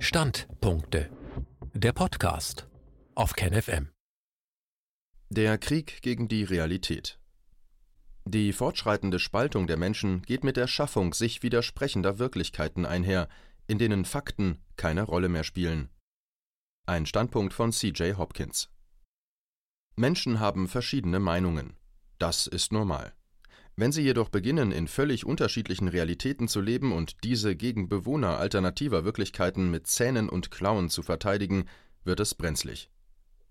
Standpunkte. Der Podcast auf KenFM. Der Krieg gegen die Realität. Die fortschreitende Spaltung der Menschen geht mit der Schaffung sich widersprechender Wirklichkeiten einher, in denen Fakten keine Rolle mehr spielen. Ein Standpunkt von C.J. Hopkins. Menschen haben verschiedene Meinungen. Das ist normal. Wenn sie jedoch beginnen, in völlig unterschiedlichen Realitäten zu leben und diese gegen Bewohner alternativer Wirklichkeiten mit Zähnen und Klauen zu verteidigen, wird es brenzlig.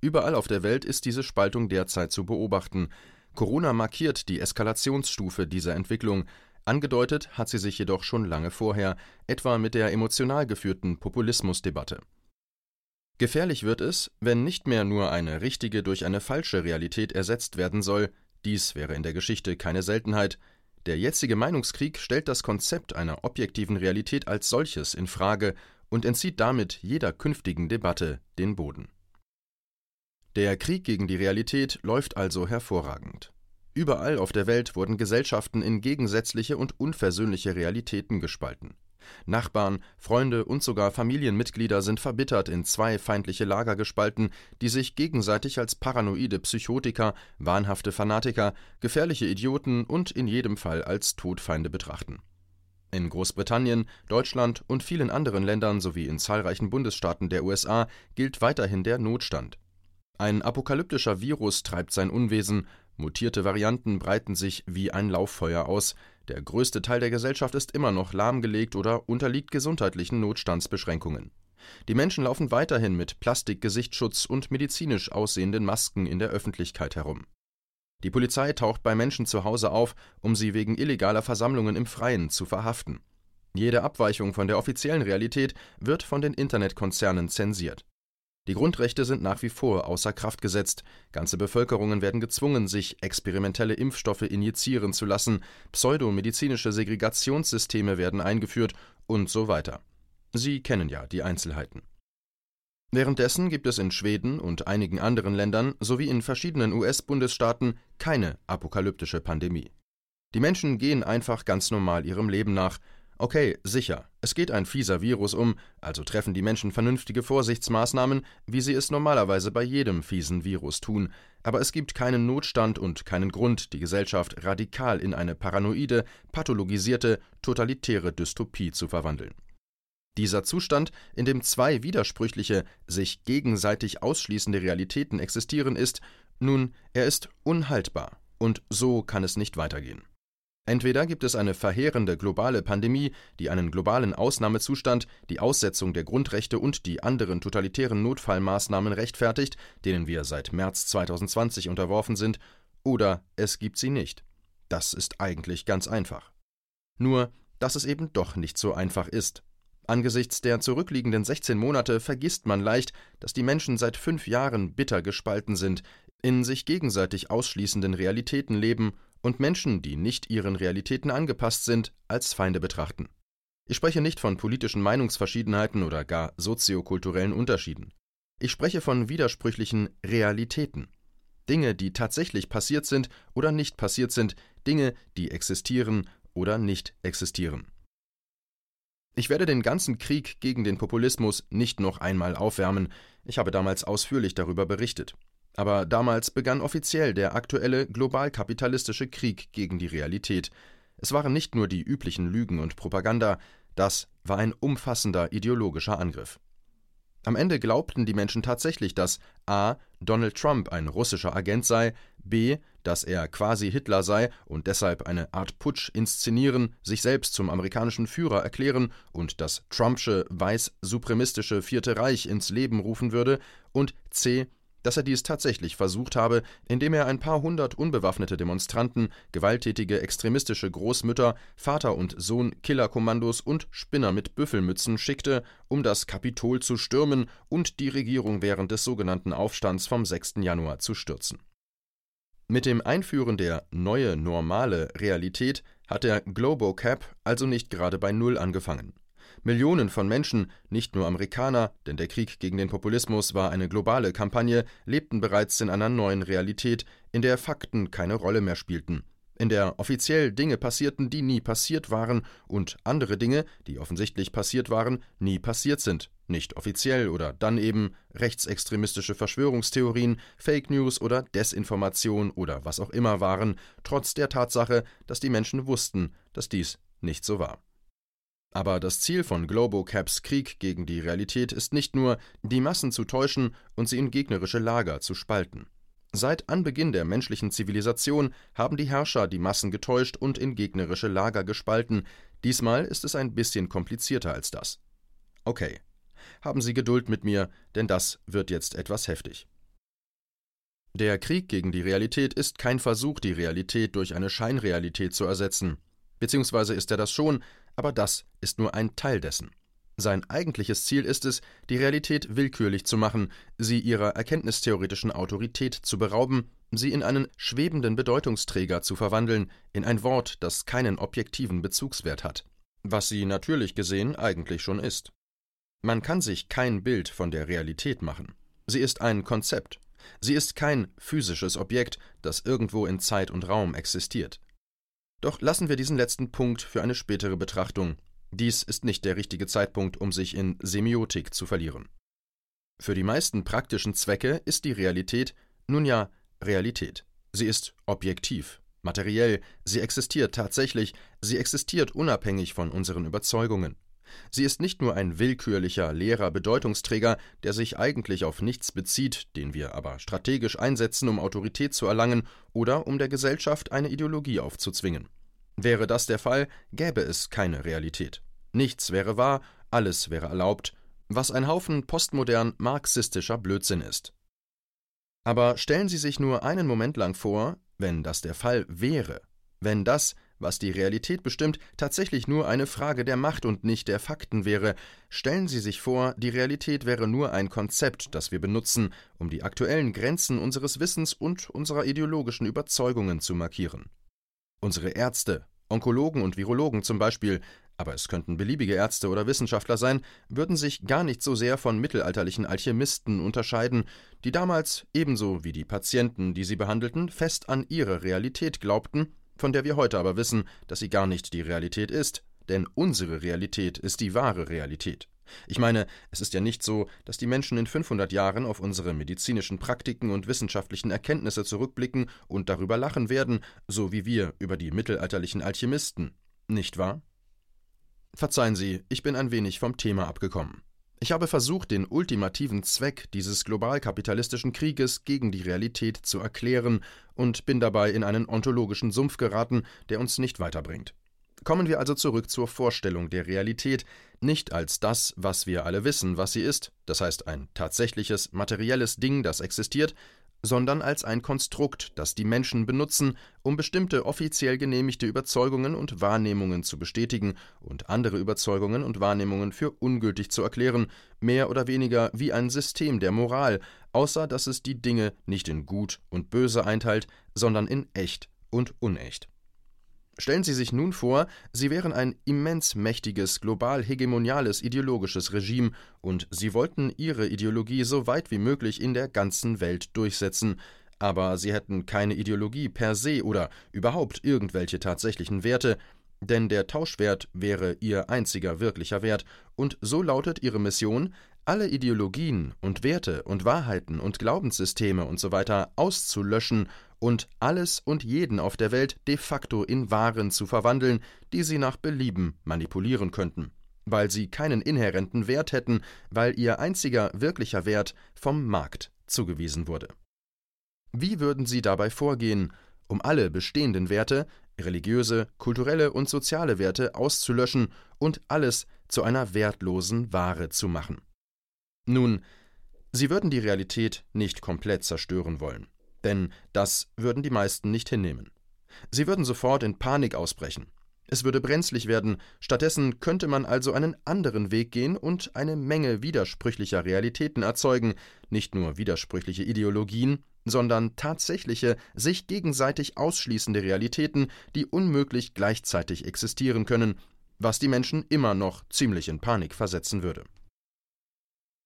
Überall auf der Welt ist diese Spaltung derzeit zu beobachten. Corona markiert die Eskalationsstufe dieser Entwicklung. Angedeutet hat sie sich jedoch schon lange vorher, etwa mit der emotional geführten Populismusdebatte. Gefährlich wird es, wenn nicht mehr nur eine richtige durch eine falsche Realität ersetzt werden soll, dies wäre in der Geschichte keine Seltenheit. Der jetzige Meinungskrieg stellt das Konzept einer objektiven Realität als solches in Frage und entzieht damit jeder künftigen Debatte den Boden. Der Krieg gegen die Realität läuft also hervorragend. Überall auf der Welt wurden Gesellschaften in gegensätzliche und unversöhnliche Realitäten gespalten. Nachbarn, Freunde und sogar Familienmitglieder sind verbittert in zwei feindliche Lager gespalten, die sich gegenseitig als paranoide Psychotiker, wahnhafte Fanatiker, gefährliche Idioten und in jedem Fall als Todfeinde betrachten. In Großbritannien, Deutschland und vielen anderen Ländern sowie in zahlreichen Bundesstaaten der USA gilt weiterhin der Notstand. Ein apokalyptischer Virus treibt sein Unwesen, mutierte Varianten breiten sich wie ein Lauffeuer aus, der größte Teil der Gesellschaft ist immer noch lahmgelegt oder unterliegt gesundheitlichen Notstandsbeschränkungen. Die Menschen laufen weiterhin mit Plastik-Gesichtsschutz und medizinisch aussehenden Masken in der Öffentlichkeit herum. Die Polizei taucht bei Menschen zu Hause auf, um sie wegen illegaler Versammlungen im Freien zu verhaften. Jede Abweichung von der offiziellen Realität wird von den Internetkonzernen zensiert. Die Grundrechte sind nach wie vor außer Kraft gesetzt, ganze Bevölkerungen werden gezwungen, sich experimentelle Impfstoffe injizieren zu lassen, pseudomedizinische Segregationssysteme werden eingeführt und so weiter. Sie kennen ja die Einzelheiten. Währenddessen gibt es in Schweden und einigen anderen Ländern sowie in verschiedenen US-Bundesstaaten keine apokalyptische Pandemie. Die Menschen gehen einfach ganz normal ihrem Leben nach, Okay, sicher, es geht ein fieser Virus um, also treffen die Menschen vernünftige Vorsichtsmaßnahmen, wie sie es normalerweise bei jedem fiesen Virus tun, aber es gibt keinen Notstand und keinen Grund, die Gesellschaft radikal in eine paranoide, pathologisierte, totalitäre Dystopie zu verwandeln. Dieser Zustand, in dem zwei widersprüchliche, sich gegenseitig ausschließende Realitäten existieren, ist, nun, er ist unhaltbar, und so kann es nicht weitergehen. Entweder gibt es eine verheerende globale Pandemie, die einen globalen Ausnahmezustand, die Aussetzung der Grundrechte und die anderen totalitären Notfallmaßnahmen rechtfertigt, denen wir seit März 2020 unterworfen sind, oder es gibt sie nicht. Das ist eigentlich ganz einfach. Nur, dass es eben doch nicht so einfach ist. Angesichts der zurückliegenden 16 Monate vergisst man leicht, dass die Menschen seit fünf Jahren bitter gespalten sind, in sich gegenseitig ausschließenden Realitäten leben und Menschen, die nicht ihren Realitäten angepasst sind, als Feinde betrachten. Ich spreche nicht von politischen Meinungsverschiedenheiten oder gar soziokulturellen Unterschieden. Ich spreche von widersprüchlichen Realitäten. Dinge, die tatsächlich passiert sind oder nicht passiert sind, Dinge, die existieren oder nicht existieren. Ich werde den ganzen Krieg gegen den Populismus nicht noch einmal aufwärmen, ich habe damals ausführlich darüber berichtet. Aber damals begann offiziell der aktuelle globalkapitalistische Krieg gegen die Realität. Es waren nicht nur die üblichen Lügen und Propaganda, das war ein umfassender ideologischer Angriff. Am Ende glaubten die Menschen tatsächlich, dass a. Donald Trump ein russischer Agent sei, b. dass er quasi Hitler sei und deshalb eine Art Putsch inszenieren, sich selbst zum amerikanischen Führer erklären und das Trumpsche weiß-supremistische Vierte Reich ins Leben rufen würde, und c dass er dies tatsächlich versucht habe, indem er ein paar hundert unbewaffnete Demonstranten, gewalttätige extremistische Großmütter, Vater und Sohn Killerkommandos und Spinner mit Büffelmützen schickte, um das Kapitol zu stürmen und die Regierung während des sogenannten Aufstands vom 6. Januar zu stürzen. Mit dem Einführen der neue normale Realität hat der Globocap also nicht gerade bei Null angefangen. Millionen von Menschen, nicht nur Amerikaner, denn der Krieg gegen den Populismus war eine globale Kampagne, lebten bereits in einer neuen Realität, in der Fakten keine Rolle mehr spielten. in der offiziell Dinge passierten, die nie passiert waren, und andere Dinge, die offensichtlich passiert waren, nie passiert sind, nicht offiziell oder dann eben rechtsextremistische Verschwörungstheorien, Fake News oder Desinformation oder was auch immer waren, trotz der Tatsache, dass die Menschen wussten, dass dies nicht so war. Aber das Ziel von Globocaps Krieg gegen die Realität ist nicht nur, die Massen zu täuschen und sie in gegnerische Lager zu spalten. Seit Anbeginn der menschlichen Zivilisation haben die Herrscher die Massen getäuscht und in gegnerische Lager gespalten. Diesmal ist es ein bisschen komplizierter als das. Okay, haben Sie Geduld mit mir, denn das wird jetzt etwas heftig. Der Krieg gegen die Realität ist kein Versuch, die Realität durch eine Scheinrealität zu ersetzen. Beziehungsweise ist er das schon, aber das ist nur ein Teil dessen. Sein eigentliches Ziel ist es, die Realität willkürlich zu machen, sie ihrer erkenntnistheoretischen Autorität zu berauben, sie in einen schwebenden Bedeutungsträger zu verwandeln, in ein Wort, das keinen objektiven Bezugswert hat, was sie natürlich gesehen eigentlich schon ist. Man kann sich kein Bild von der Realität machen. Sie ist ein Konzept. Sie ist kein physisches Objekt, das irgendwo in Zeit und Raum existiert. Doch lassen wir diesen letzten Punkt für eine spätere Betrachtung, dies ist nicht der richtige Zeitpunkt, um sich in Semiotik zu verlieren. Für die meisten praktischen Zwecke ist die Realität nun ja Realität. Sie ist objektiv, materiell, sie existiert tatsächlich, sie existiert unabhängig von unseren Überzeugungen. Sie ist nicht nur ein willkürlicher, leerer Bedeutungsträger, der sich eigentlich auf nichts bezieht, den wir aber strategisch einsetzen, um Autorität zu erlangen oder um der Gesellschaft eine Ideologie aufzuzwingen. Wäre das der Fall, gäbe es keine Realität. Nichts wäre wahr, alles wäre erlaubt, was ein Haufen postmodern marxistischer Blödsinn ist. Aber stellen Sie sich nur einen Moment lang vor, wenn das der Fall wäre, wenn das, was die Realität bestimmt, tatsächlich nur eine Frage der Macht und nicht der Fakten wäre, stellen Sie sich vor, die Realität wäre nur ein Konzept, das wir benutzen, um die aktuellen Grenzen unseres Wissens und unserer ideologischen Überzeugungen zu markieren. Unsere Ärzte, Onkologen und Virologen zum Beispiel, aber es könnten beliebige Ärzte oder Wissenschaftler sein, würden sich gar nicht so sehr von mittelalterlichen Alchemisten unterscheiden, die damals, ebenso wie die Patienten, die sie behandelten, fest an ihre Realität glaubten, von der wir heute aber wissen, dass sie gar nicht die Realität ist, denn unsere Realität ist die wahre Realität. Ich meine, es ist ja nicht so, dass die Menschen in 500 Jahren auf unsere medizinischen Praktiken und wissenschaftlichen Erkenntnisse zurückblicken und darüber lachen werden, so wie wir über die mittelalterlichen Alchemisten. Nicht wahr? Verzeihen Sie, ich bin ein wenig vom Thema abgekommen. Ich habe versucht, den ultimativen Zweck dieses globalkapitalistischen Krieges gegen die Realität zu erklären und bin dabei in einen ontologischen Sumpf geraten, der uns nicht weiterbringt. Kommen wir also zurück zur Vorstellung der Realität, nicht als das, was wir alle wissen, was sie ist, das heißt ein tatsächliches, materielles Ding, das existiert, sondern als ein Konstrukt, das die Menschen benutzen, um bestimmte offiziell genehmigte Überzeugungen und Wahrnehmungen zu bestätigen und andere Überzeugungen und Wahrnehmungen für ungültig zu erklären, mehr oder weniger wie ein System der Moral, außer dass es die Dinge nicht in gut und böse einteilt, sondern in echt und unecht. Stellen Sie sich nun vor, Sie wären ein immens mächtiges, global hegemoniales ideologisches Regime und Sie wollten Ihre Ideologie so weit wie möglich in der ganzen Welt durchsetzen, aber Sie hätten keine Ideologie per se oder überhaupt irgendwelche tatsächlichen Werte, denn der Tauschwert wäre Ihr einziger wirklicher Wert, und so lautet Ihre Mission, alle Ideologien und Werte und Wahrheiten und Glaubenssysteme usw. Auszulöschen und alles und jeden auf der Welt de facto in Waren zu verwandeln, die sie nach Belieben manipulieren könnten, weil sie keinen inhärenten Wert hätten, weil ihr einziger wirklicher Wert vom Markt zugewiesen wurde. Wie würden sie dabei vorgehen, um alle bestehenden Werte, religiöse, kulturelle und soziale Werte auszulöschen und alles zu einer wertlosen Ware zu machen? Nun, sie würden die Realität nicht komplett zerstören wollen denn das würden die meisten nicht hinnehmen. Sie würden sofort in Panik ausbrechen. Es würde brenzlig werden, stattdessen könnte man also einen anderen Weg gehen und eine Menge widersprüchlicher Realitäten erzeugen, nicht nur widersprüchliche Ideologien, sondern tatsächliche, sich gegenseitig ausschließende Realitäten, die unmöglich gleichzeitig existieren können, was die Menschen immer noch ziemlich in Panik versetzen würde.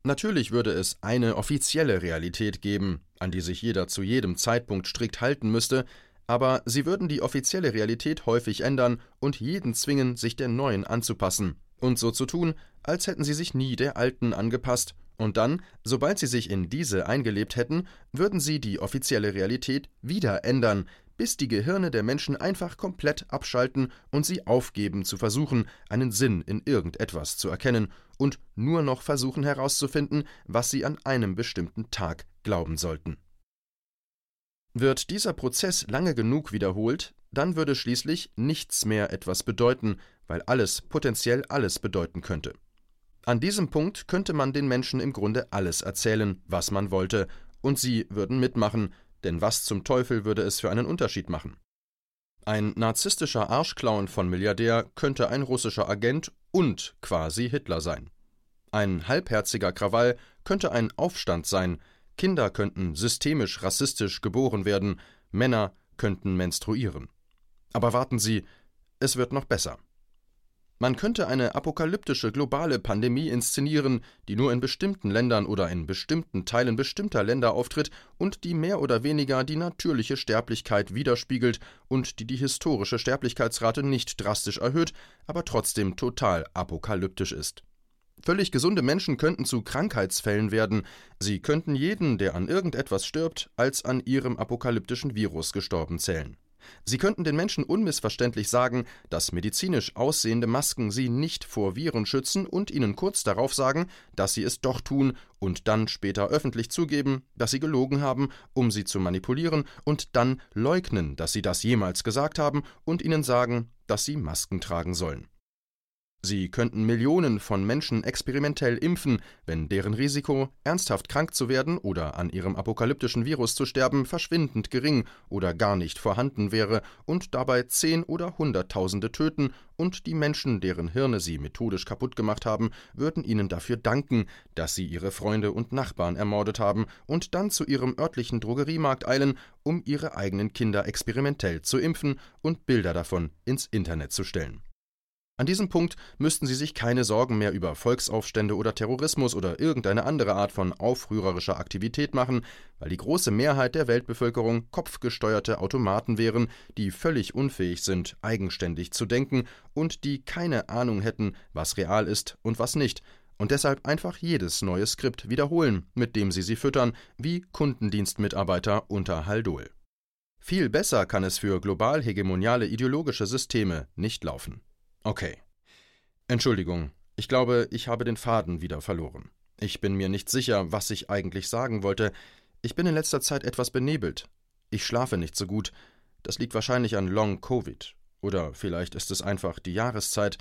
Natürlich würde es eine offizielle Realität geben, an die sich jeder zu jedem Zeitpunkt strikt halten müsste, aber sie würden die offizielle Realität häufig ändern und jeden zwingen, sich der neuen anzupassen und so zu tun, als hätten sie sich nie der alten angepasst, und dann, sobald sie sich in diese eingelebt hätten, würden sie die offizielle Realität wieder ändern, bis die Gehirne der Menschen einfach komplett abschalten und sie aufgeben zu versuchen, einen Sinn in irgendetwas zu erkennen und nur noch versuchen herauszufinden, was sie an einem bestimmten Tag glauben sollten. Wird dieser Prozess lange genug wiederholt, dann würde schließlich nichts mehr etwas bedeuten, weil alles potenziell alles bedeuten könnte. An diesem Punkt könnte man den Menschen im Grunde alles erzählen, was man wollte, und sie würden mitmachen, denn was zum Teufel würde es für einen Unterschied machen? Ein narzisstischer Arschclown von Milliardär könnte ein russischer Agent und quasi Hitler sein. Ein halbherziger Krawall könnte ein Aufstand sein, Kinder könnten systemisch rassistisch geboren werden, Männer könnten menstruieren. Aber warten Sie, es wird noch besser. Man könnte eine apokalyptische globale Pandemie inszenieren, die nur in bestimmten Ländern oder in bestimmten Teilen bestimmter Länder auftritt und die mehr oder weniger die natürliche Sterblichkeit widerspiegelt und die die historische Sterblichkeitsrate nicht drastisch erhöht, aber trotzdem total apokalyptisch ist. Völlig gesunde Menschen könnten zu Krankheitsfällen werden, sie könnten jeden, der an irgendetwas stirbt, als an ihrem apokalyptischen Virus gestorben zählen. Sie könnten den Menschen unmissverständlich sagen, dass medizinisch aussehende Masken sie nicht vor Viren schützen und ihnen kurz darauf sagen, dass sie es doch tun und dann später öffentlich zugeben, dass sie gelogen haben, um sie zu manipulieren und dann leugnen, dass sie das jemals gesagt haben und ihnen sagen, dass sie Masken tragen sollen. Sie könnten Millionen von Menschen experimentell impfen, wenn deren Risiko, ernsthaft krank zu werden oder an ihrem apokalyptischen Virus zu sterben, verschwindend gering oder gar nicht vorhanden wäre und dabei Zehn- oder Hunderttausende töten, und die Menschen, deren Hirne sie methodisch kaputt gemacht haben, würden ihnen dafür danken, dass sie ihre Freunde und Nachbarn ermordet haben und dann zu ihrem örtlichen Drogeriemarkt eilen, um ihre eigenen Kinder experimentell zu impfen und Bilder davon ins Internet zu stellen. An diesem Punkt müssten sie sich keine Sorgen mehr über Volksaufstände oder Terrorismus oder irgendeine andere Art von aufrührerischer Aktivität machen, weil die große Mehrheit der Weltbevölkerung kopfgesteuerte Automaten wären, die völlig unfähig sind, eigenständig zu denken und die keine Ahnung hätten, was real ist und was nicht, und deshalb einfach jedes neue Skript wiederholen, mit dem sie sie füttern, wie Kundendienstmitarbeiter unter Haldol. Viel besser kann es für global hegemoniale ideologische Systeme nicht laufen. Okay. Entschuldigung, ich glaube, ich habe den Faden wieder verloren. Ich bin mir nicht sicher, was ich eigentlich sagen wollte. Ich bin in letzter Zeit etwas benebelt. Ich schlafe nicht so gut. Das liegt wahrscheinlich an Long Covid. Oder vielleicht ist es einfach die Jahreszeit.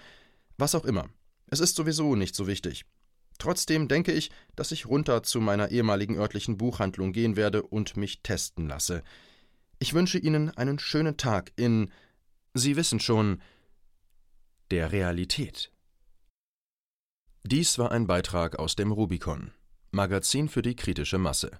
Was auch immer. Es ist sowieso nicht so wichtig. Trotzdem denke ich, dass ich runter zu meiner ehemaligen örtlichen Buchhandlung gehen werde und mich testen lasse. Ich wünsche Ihnen einen schönen Tag in Sie wissen schon, der Realität. Dies war ein Beitrag aus dem Rubicon, Magazin für die kritische Masse.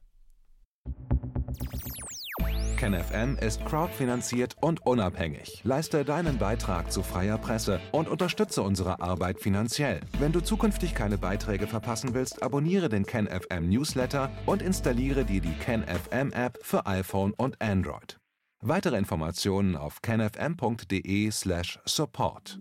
KenFM ist crowdfinanziert und unabhängig. Leiste deinen Beitrag zu freier Presse und unterstütze unsere Arbeit finanziell. Wenn du zukünftig keine Beiträge verpassen willst, abonniere den KenFM Newsletter und installiere dir die KenFM App für iPhone und Android. Weitere Informationen auf kenfm.de/support.